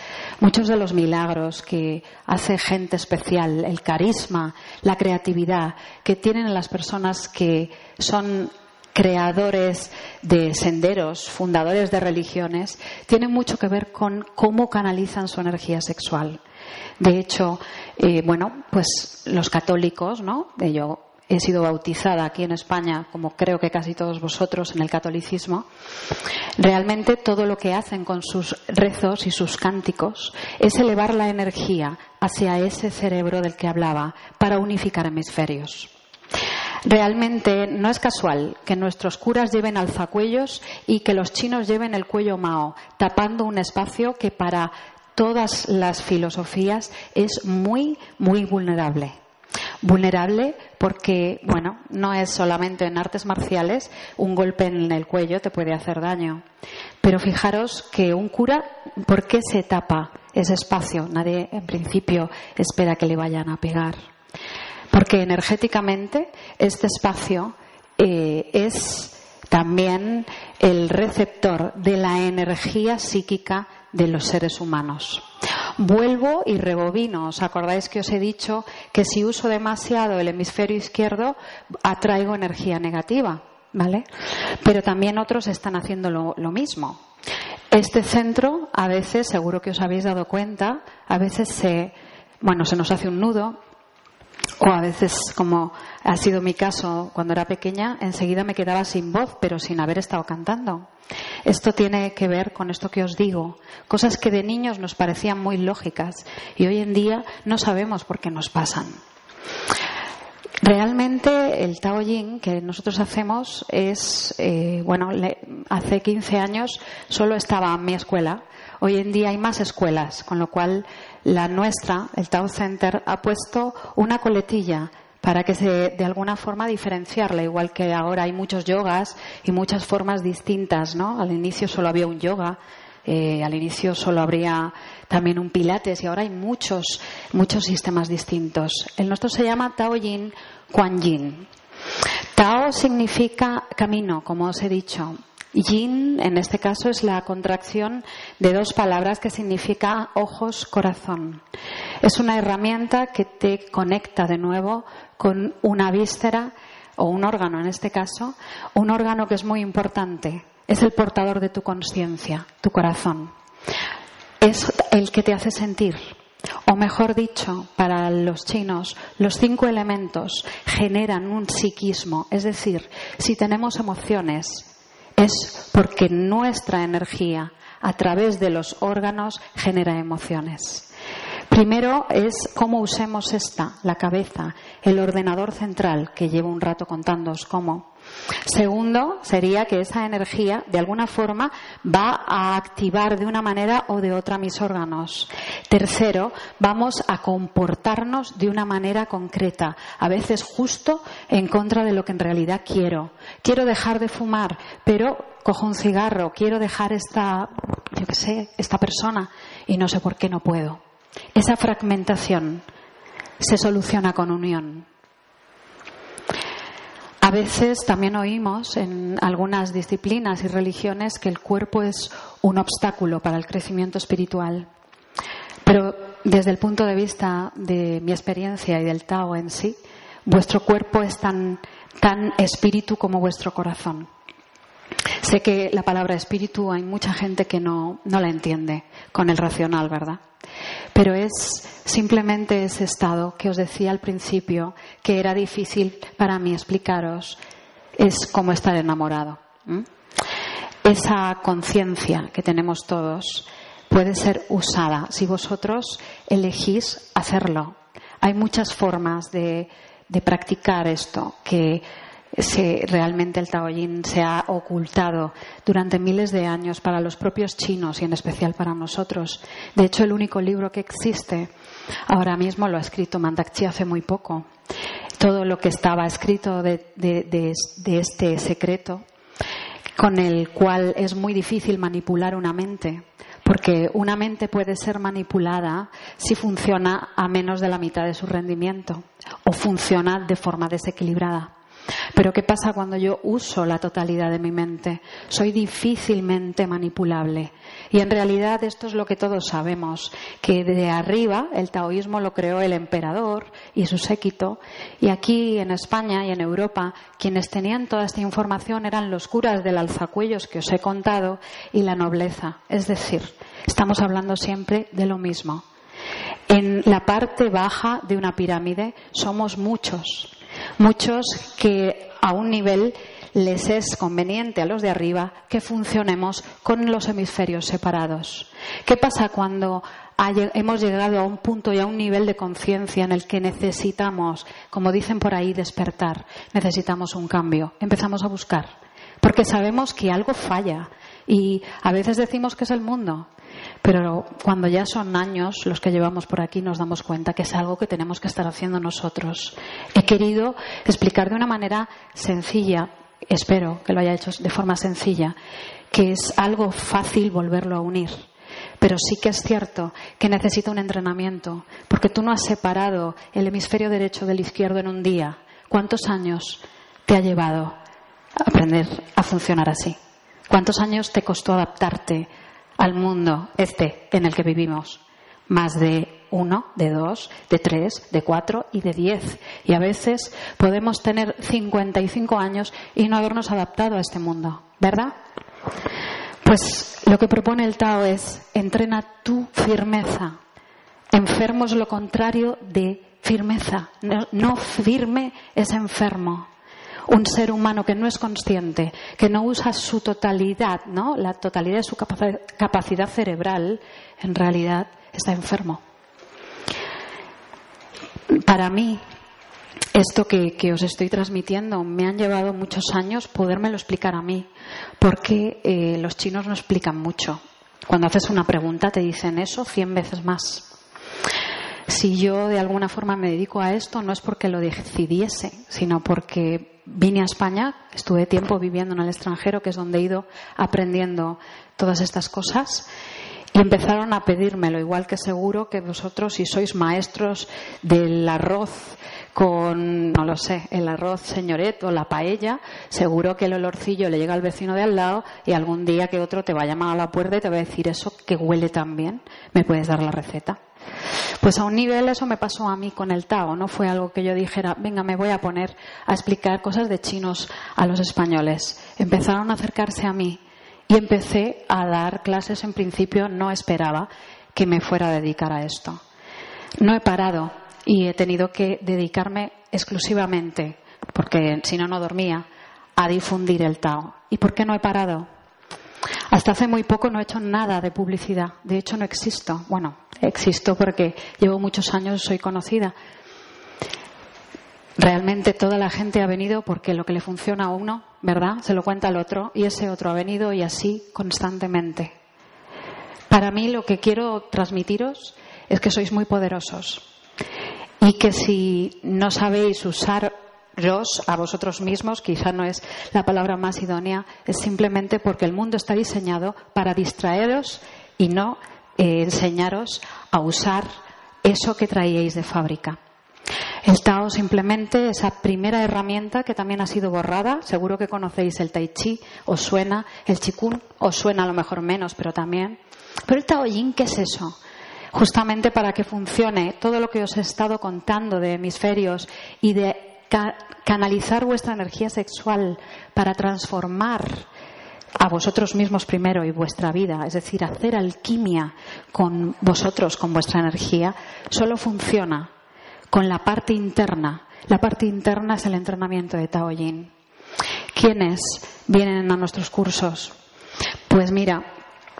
B: muchos de los milagros que hace gente especial, el carisma, la creatividad que tienen las personas que son creadores de senderos, fundadores de religiones, tienen mucho que ver con cómo canalizan su energía sexual. De hecho, eh, bueno, pues los católicos, ¿no? Yo he sido bautizada aquí en España, como creo que casi todos vosotros en el catolicismo, realmente todo lo que hacen con sus rezos y sus cánticos es elevar la energía hacia ese cerebro del que hablaba para unificar hemisferios. Realmente no es casual que nuestros curas lleven alzacuellos y que los chinos lleven el cuello mao, tapando un espacio que para todas las filosofías es muy, muy vulnerable. Vulnerable porque, bueno, no es solamente en artes marciales, un golpe en el cuello te puede hacer daño. Pero fijaros que un cura, ¿por qué se tapa ese espacio? Nadie, en principio, espera que le vayan a pegar. Porque energéticamente este espacio eh, es también el receptor de la energía psíquica de los seres humanos. Vuelvo y rebobino. ¿Os acordáis que os he dicho que si uso demasiado el hemisferio izquierdo atraigo energía negativa? ¿Vale? Pero también otros están haciendo lo, lo mismo. Este centro, a veces, seguro que os habéis dado cuenta, a veces se, bueno, se nos hace un nudo, o a veces, como ha sido mi caso cuando era pequeña, enseguida me quedaba sin voz, pero sin haber estado cantando. Esto tiene que ver con esto que os digo, cosas que de niños nos parecían muy lógicas y hoy en día no sabemos por qué nos pasan. Realmente el Tao Yin que nosotros hacemos es, eh, bueno, hace 15 años solo estaba en mi escuela. Hoy en día hay más escuelas, con lo cual la nuestra, el Tao Center, ha puesto una coletilla para que se, de alguna forma, diferenciarla, igual que ahora hay muchos yogas y muchas formas distintas, ¿no? Al inicio solo había un yoga, eh, al inicio solo habría también un pilates y ahora hay muchos, muchos sistemas distintos. El nuestro se llama Tao Yin Kuan Yin. Tao significa camino, como os he dicho. Yin, en este caso, es la contracción de dos palabras que significa ojos, corazón. Es una herramienta que te conecta de nuevo con una víscera o un órgano, en este caso, un órgano que es muy importante. Es el portador de tu conciencia, tu corazón. Es el que te hace sentir. O mejor dicho, para los chinos, los cinco elementos generan un psiquismo. Es decir, si tenemos emociones, es porque nuestra energía a través de los órganos genera emociones. Primero es cómo usemos esta, la cabeza, el ordenador central, que llevo un rato contándoos cómo. Segundo, sería que esa energía, de alguna forma, va a activar de una manera o de otra mis órganos. Tercero, vamos a comportarnos de una manera concreta, a veces justo en contra de lo que en realidad quiero. Quiero dejar de fumar, pero cojo un cigarro, quiero dejar esta, yo qué sé, esta persona y no sé por qué no puedo. Esa fragmentación se soluciona con unión. A veces también oímos en algunas disciplinas y religiones que el cuerpo es un obstáculo para el crecimiento espiritual. Pero desde el punto de vista de mi experiencia y del Tao en sí, vuestro cuerpo es tan, tan espíritu como vuestro corazón. Sé que la palabra espíritu hay mucha gente que no, no la entiende con el racional, ¿verdad? Pero es simplemente ese estado que os decía al principio que era difícil para mí explicaros. Es como estar enamorado. Esa conciencia que tenemos todos puede ser usada si vosotros elegís hacerlo. Hay muchas formas de, de practicar esto que se, realmente el Taoyin se ha ocultado durante miles de años para los propios chinos y en especial para nosotros. De hecho, el único libro que existe ahora mismo lo ha escrito Mandakchi hace muy poco. Todo lo que estaba escrito de este secreto, con el cual es muy difícil manipular una mente, porque una mente puede ser manipulada si funciona a menos de la mitad de su rendimiento o funciona de forma desequilibrada. Pero ¿qué pasa cuando yo uso la totalidad de mi mente? Soy difícilmente manipulable. Y en realidad esto es lo que todos sabemos, que de arriba el taoísmo lo creó el emperador y su séquito, y aquí en España y en Europa quienes tenían toda esta información eran los curas del alzacuellos que os he contado y la nobleza. Es decir, estamos hablando siempre de lo mismo. En la parte baja de una pirámide somos muchos, muchos que a un nivel les es conveniente a los de arriba que funcionemos con los hemisferios separados. ¿Qué pasa cuando hemos llegado a un punto y a un nivel de conciencia en el que necesitamos, como dicen por ahí, despertar? Necesitamos un cambio. Empezamos a buscar. Porque sabemos que algo falla. Y a veces decimos que es el mundo. Pero cuando ya son años los que llevamos por aquí nos damos cuenta que es algo que tenemos que estar haciendo nosotros. He querido explicar de una manera sencilla, espero que lo haya hecho de forma sencilla, que es algo fácil volverlo a unir. Pero sí que es cierto que necesita un entrenamiento, porque tú no has separado el hemisferio derecho del izquierdo en un día. ¿Cuántos años te ha llevado a aprender a funcionar así? ¿Cuántos años te costó adaptarte al mundo este en el que vivimos. Más de uno, de dos, de tres, de cuatro y de diez. Y a veces podemos tener 55 años y no habernos adaptado a este mundo, ¿verdad? Pues lo que propone el Tao es entrena tu firmeza. Enfermo es lo contrario de firmeza. no firme es enfermo un ser humano que no es consciente, que no usa su totalidad, ¿no? La totalidad de su capacidad cerebral, en realidad está enfermo. Para mí, esto que, os estoy transmitiendo me han llevado muchos años podérmelo explicar a mí, porque eh, los chinos no explican mucho. Cuando haces una pregunta te dicen eso cien veces más. Si yo de alguna forma me dedico a esto, no es porque lo decidiese, sino porque vine a España, estuve tiempo viviendo en el extranjero, que es donde he ido aprendiendo todas estas cosas. Y empezaron a pedírmelo, igual que seguro que vosotros, si sois maestros del arroz con, no lo sé, el arroz señoret o la paella, seguro que el olorcillo le llega al vecino de al lado y algún día que otro te va a llamar a la puerta y te va a decir eso que huele tan bien, ¿me puedes dar la receta? Pues a un nivel eso me pasó a mí con el Tao, no fue algo que yo dijera, venga, me voy a poner a explicar cosas de chinos a los españoles. Empezaron a acercarse a mí y empecé a dar clases. En principio no esperaba que me fuera a dedicar a esto. No he parado y he tenido que dedicarme exclusivamente, porque si no, no dormía, a difundir el Tao. ¿Y por qué no he parado? Hasta hace muy poco no he hecho nada de publicidad. De hecho, no existo. Bueno, existo porque llevo muchos años, soy conocida. Realmente toda la gente ha venido porque lo que le funciona a uno, ¿verdad? Se lo cuenta al otro y ese otro ha venido y así constantemente. Para mí lo que quiero transmitiros es que sois muy poderosos y que si no sabéis usar a vosotros mismos, quizá no es la palabra más idónea, es simplemente porque el mundo está diseñado para distraeros y no eh, enseñaros a usar eso que traíais de fábrica. El Tao simplemente esa primera herramienta que también ha sido borrada. Seguro que conocéis el Tai Chi, os suena, el Qigong, os suena a lo mejor menos, pero también. Pero el Tao Yin, ¿qué es eso? Justamente para que funcione todo lo que os he estado contando de hemisferios y de canalizar vuestra energía sexual para transformar a vosotros mismos primero y vuestra vida, es decir, hacer alquimia con vosotros, con vuestra energía, solo funciona con la parte interna. La parte interna es el entrenamiento de Tao Yin. ¿Quiénes vienen a nuestros cursos? Pues mira,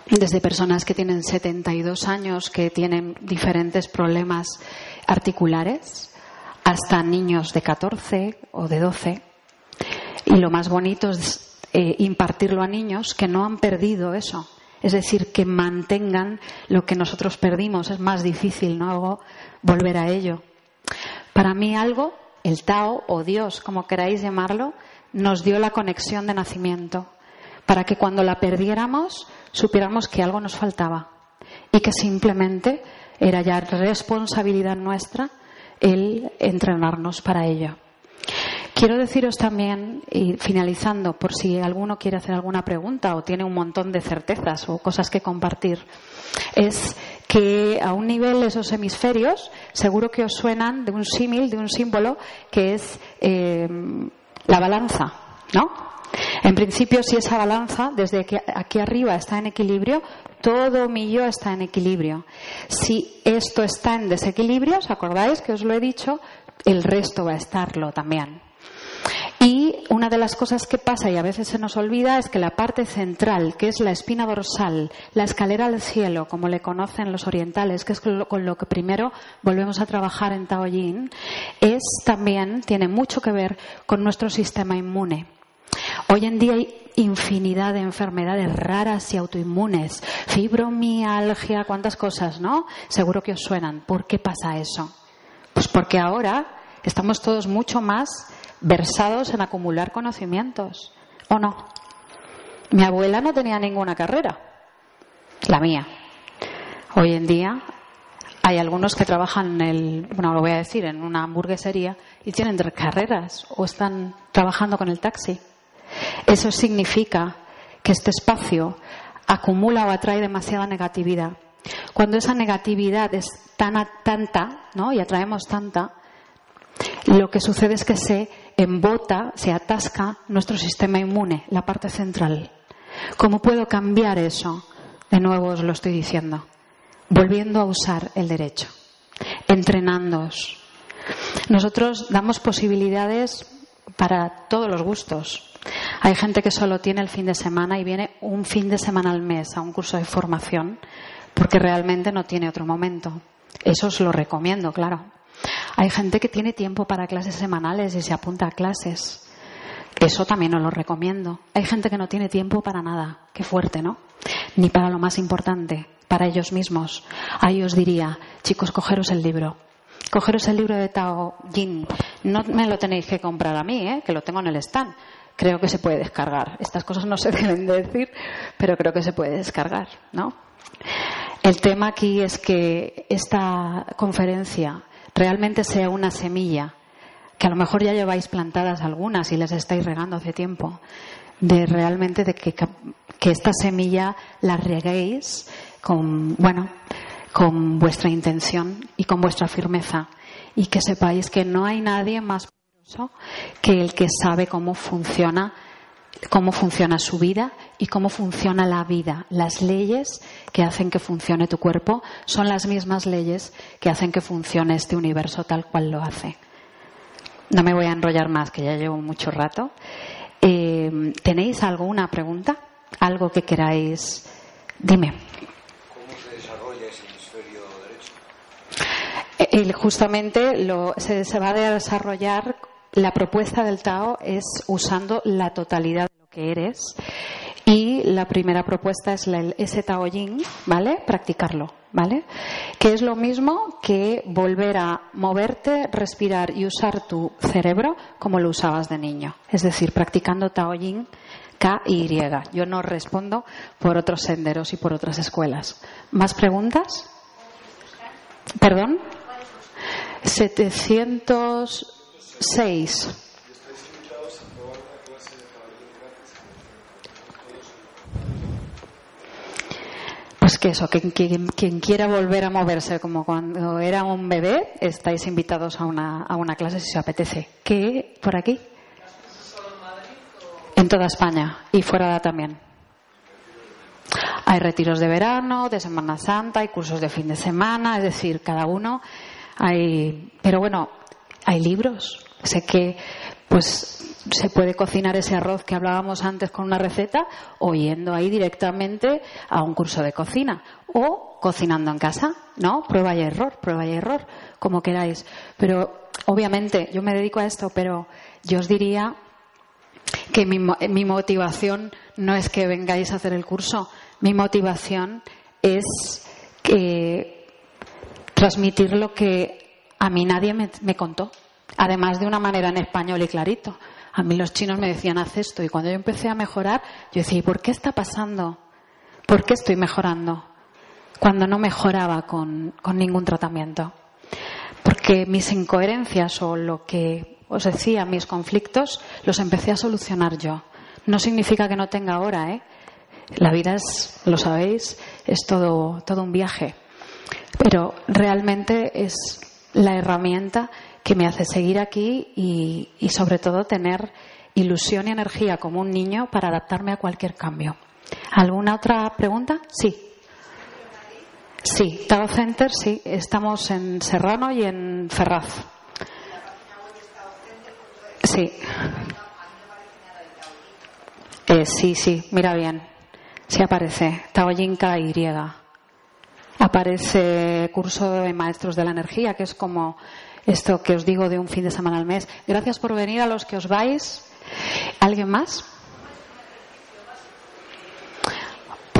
B: desde personas que tienen 72 años, que tienen diferentes problemas articulares, hasta niños de 14 o de 12. Y lo más bonito es eh, impartirlo a niños que no han perdido eso. Es decir, que mantengan lo que nosotros perdimos. Es más difícil, ¿no? Algo, volver a ello. Para mí algo, el Tao o Dios, como queráis llamarlo, nos dio la conexión de nacimiento. Para que cuando la perdiéramos, supiéramos que algo nos faltaba. Y que simplemente era ya responsabilidad nuestra el entrenarnos para ello. Quiero deciros también, y finalizando, por si alguno quiere hacer alguna pregunta o tiene un montón de certezas o cosas que compartir, es que a un nivel esos hemisferios seguro que os suenan de un símil, de un símbolo que es eh, la balanza, ¿no? En principio, si esa balanza desde aquí arriba está en equilibrio, todo mi yo está en equilibrio. Si esto está en desequilibrio, ¿os acordáis que os lo he dicho? El resto va a estarlo también. Y una de las cosas que pasa y a veces se nos olvida es que la parte central, que es la espina dorsal, la escalera al cielo, como le conocen los orientales, que es con lo que primero volvemos a trabajar en Taoyin, es también, tiene mucho que ver con nuestro sistema inmune. Hoy en día hay infinidad de enfermedades raras y autoinmunes, fibromialgia, cuántas cosas, ¿no? Seguro que os suenan. ¿Por qué pasa eso? Pues porque ahora estamos todos mucho más versados en acumular conocimientos, ¿o no? Mi abuela no tenía ninguna carrera, la mía. Hoy en día hay algunos que trabajan en el, bueno, lo voy a decir, en una hamburguesería y tienen tres carreras o están trabajando con el taxi. Eso significa que este espacio acumula o atrae demasiada negatividad. Cuando esa negatividad es tan tanta, ¿no? Y atraemos tanta, lo que sucede es que se embota, se atasca nuestro sistema inmune, la parte central. ¿Cómo puedo cambiar eso? De nuevo os lo estoy diciendo. Volviendo a usar el derecho. Entrenándoos. Nosotros damos posibilidades para todos los gustos. Hay gente que solo tiene el fin de semana y viene un fin de semana al mes a un curso de formación porque realmente no tiene otro momento. Eso os lo recomiendo, claro. Hay gente que tiene tiempo para clases semanales y se apunta a clases. Eso también os lo recomiendo. Hay gente que no tiene tiempo para nada. Qué fuerte, ¿no? Ni para lo más importante, para ellos mismos. Ahí os diría, chicos, cogeros el libro. Cogeros el libro de Tao Jin. No me lo tenéis que comprar a mí, ¿eh? que lo tengo en el stand. Creo que se puede descargar. Estas cosas no se deben de decir, pero creo que se puede descargar, ¿no? El tema aquí es que esta conferencia realmente sea una semilla, que a lo mejor ya lleváis plantadas algunas y las estáis regando hace tiempo, de realmente de que, que esta semilla la reguéis con, bueno, con vuestra intención y con vuestra firmeza y que sepáis que no hay nadie más que el que sabe cómo funciona cómo funciona su vida y cómo funciona la vida. Las leyes que hacen que funcione tu cuerpo son las mismas leyes que hacen que funcione este universo tal cual lo hace. No me voy a enrollar más, que ya llevo mucho rato. Eh, ¿Tenéis alguna pregunta? ¿Algo que queráis? Dime.
C: ¿Cómo se desarrolla ese hemisferio
B: derecho? Eh, justamente lo, se, se va a desarrollar la propuesta del Tao es usando la totalidad de lo que eres y la primera propuesta es el, ese Tao Yin, ¿vale? Practicarlo, ¿vale? Que es lo mismo que volver a moverte, respirar y usar tu cerebro como lo usabas de niño. Es decir, practicando Tao Yin K y Y. Yo no respondo por otros senderos y por otras escuelas. ¿Más preguntas? ¿Perdón? 700 Seis. Pues que eso, quien quiera volver a moverse como cuando era un bebé, estáis invitados a una, a una clase si os apetece. ¿Qué? ¿Por aquí? En toda España y fuera también. Hay retiros de verano, de Semana Santa, hay cursos de fin de semana, es decir, cada uno hay. Pero bueno, hay libros, Sé que pues se puede cocinar ese arroz que hablábamos antes con una receta o yendo ahí directamente a un curso de cocina o cocinando en casa, ¿no? Prueba y error, prueba y error, como queráis. Pero obviamente yo me dedico a esto, pero yo os diría que mi, motivación no es que vengáis a hacer el curso, mi motivación es que transmitir lo que a mí nadie me contó. Además de una manera en español y clarito. A mí los chinos me decían, haz esto. Y cuando yo empecé a mejorar, yo decía, ¿y por qué está pasando? ¿Por qué estoy mejorando? Cuando no mejoraba con, con ningún tratamiento. Porque mis incoherencias o lo que os decía, mis conflictos, los empecé a solucionar yo. No significa que no tenga ahora, ¿eh? La vida es, lo sabéis, es todo, todo un viaje. Pero realmente es la herramienta que me hace seguir aquí y, sobre todo tener ilusión y energía como un niño para adaptarme a cualquier cambio. ¿Alguna otra pregunta? Sí. Sí, Tao Center, sí. Estamos en Serrano y en Ferraz. Sí. Eh, sí, sí, mira bien. Sí aparece. Taoyinka Y. Aparece curso de maestros de la energía, que es como esto que os digo de un fin de semana al mes. Gracias por venir a los que os vais. ¿Alguien más?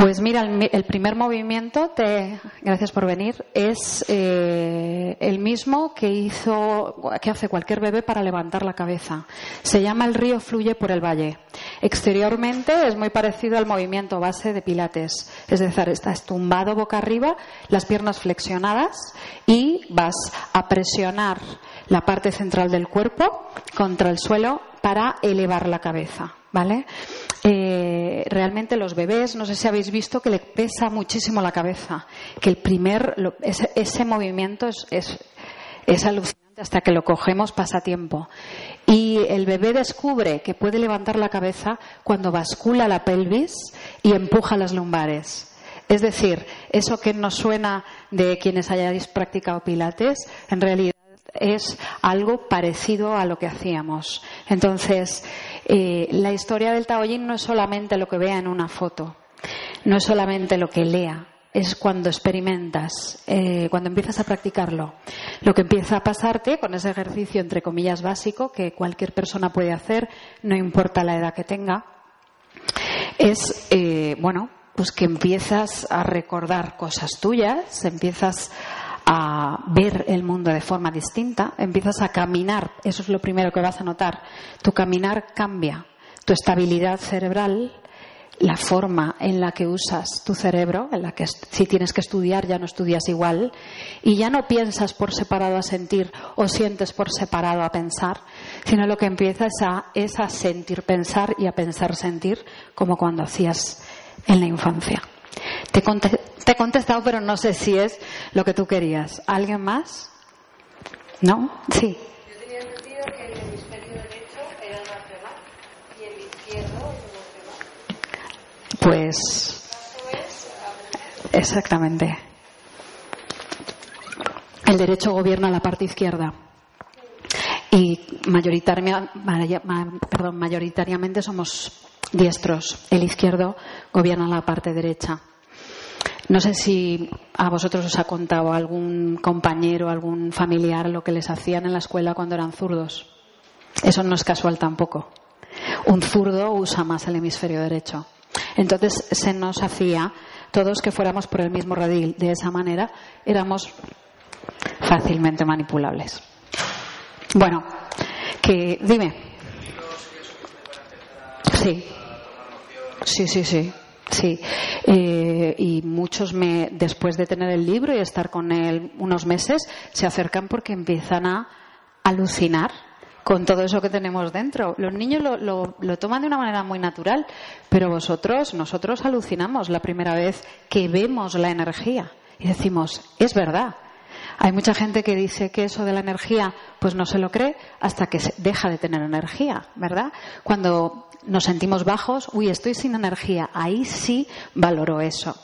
B: Pues mira, el, primer movimiento, te, gracias por venir, es eh, el mismo que hizo, que hace cualquier bebé para levantar la cabeza. Se llama el río fluye por el valle. Exteriormente es muy parecido al movimiento base de Pilates, es decir, estás tumbado boca arriba, las piernas flexionadas y vas a presionar la parte central del cuerpo contra el suelo para elevar la cabeza. ¿Vale? Eh, realmente los bebés, no sé si habéis visto que le pesa muchísimo la cabeza, que el primer, ese, movimiento es, es, alucinante hasta que lo cogemos pasa tiempo. Y el bebé descubre que puede levantar la cabeza cuando bascula la pelvis y empuja las lumbares. Es decir, eso que nos suena de quienes hayáis practicado pilates, en realidad es algo parecido a lo que hacíamos. Entonces, eh, la historia del Taoyin no es solamente lo que vea en una foto, no es solamente lo que lea, es cuando experimentas, eh, cuando empiezas a practicarlo. Lo que empieza a pasarte con ese ejercicio, entre comillas, básico, que cualquier persona puede hacer, no importa la edad que tenga, es, eh, bueno, pues que empiezas a recordar cosas tuyas, empiezas a ver el mundo de forma distinta, empiezas a caminar, eso es lo primero que vas a notar. Tu caminar cambia, tu estabilidad cerebral, la forma en la que usas tu cerebro, en la que si tienes que estudiar ya no estudias igual, y ya no piensas por separado a sentir o sientes por separado a pensar, sino lo que empiezas a, es a sentir pensar y a pensar sentir como cuando hacías en la infancia. Te, he contestado, pero no sé si es lo que tú querías. ¿Alguien más? ¿No? Sí.
D: Yo tenía entendido que el hemisferio derecho era y el izquierdo
B: Pues. Exactamente. El derecho gobierna la parte izquierda. Y mayoritariamente somos diestros. El izquierdo gobierna la parte derecha. No sé si a vosotros os ha contado algún compañero, algún familiar lo que les hacían en la escuela cuando eran zurdos. Eso no es casual tampoco. Un zurdo usa más el hemisferio derecho. Entonces se nos hacía todos que fuéramos por el mismo radil. De esa manera éramos fácilmente manipulables. Bueno, que dime. Sí. Sí, sí, sí. Sí, eh, y muchos me, después de tener el libro y estar con él unos meses, se acercan porque empiezan a alucinar con todo eso que tenemos dentro. Los niños lo, lo, lo, toman de una manera muy natural, pero vosotros, nosotros alucinamos la primera vez que vemos la energía y decimos, es verdad, hay mucha gente que dice que eso de la energía, pues no se lo cree hasta que deja de tener energía, ¿verdad? Cuando nos sentimos bajos, uy, estoy sin energía, ahí sí valoro eso.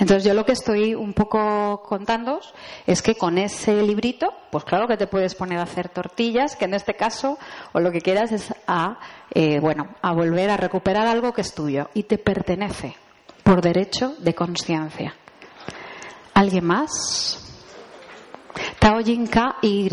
B: Entonces yo lo que estoy un poco contando es que con ese librito, pues claro que te puedes poner a hacer tortillas, que en este caso, o lo que quieras es a, eh, bueno, a volver a recuperar algo que es tuyo y te pertenece por derecho de conciencia. ¿Alguien más? Tao Yin K Y.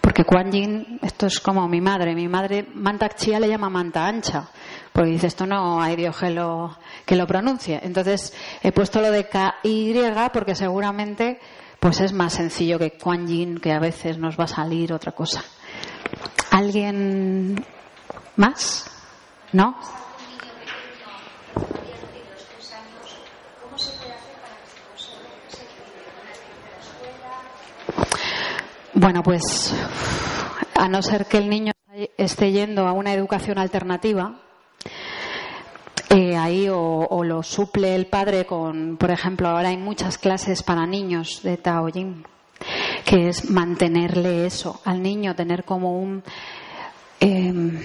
B: Porque Kuan Yin, esto es como mi madre. Mi madre, Manta Chia le llama manta ancha. Porque dice, esto no hay Dios que lo, que lo pronuncie. Entonces, he puesto lo de K Y porque seguramente pues es más sencillo que Kuan Yin, que a veces nos va a salir otra cosa. ¿Alguien más? ¿No? Bueno, pues a no ser que el niño esté yendo a una educación alternativa, eh, ahí o, lo suple el padre con, por ejemplo, ahora hay muchas clases para niños de Taoyin, que es mantenerle eso al niño, tener como un. Em,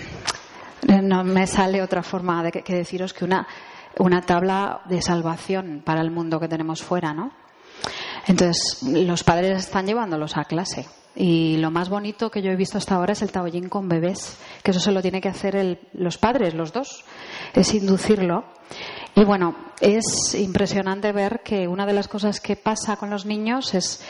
B: no me sale otra forma de que deciros que una, una tabla de salvación para el mundo que tenemos fuera, ¿no? Entonces, los padres están llevándolos a clase y lo más bonito que yo he visto hasta ahora es el taollín con bebés, que eso se lo tiene que hacer los padres, los dos, es inducirlo. Y bueno, es impresionante ver que una de las cosas que pasa con los niños es,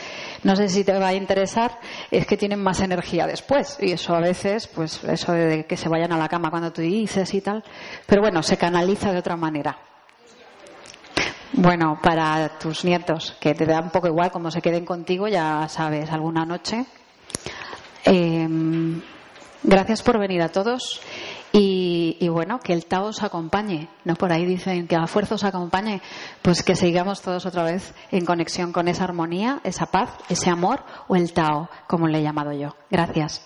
B: no sé si te va a interesar, es que tienen más energía después. Y eso a veces, pues eso de que se vayan a la cama cuando tú dices y tal, pero bueno, se canaliza de otra manera. Bueno, para tus nietos, que te da un poco igual como se queden contigo, ya sabes, alguna noche. Em, gracias por venir a todos y, bueno, que el Tao os acompañe. No por ahí dicen que la fuerza os acompañe, pues que sigamos todos otra vez en conexión con esa armonía, esa paz, ese amor o el Tao, como le he llamado yo. Gracias.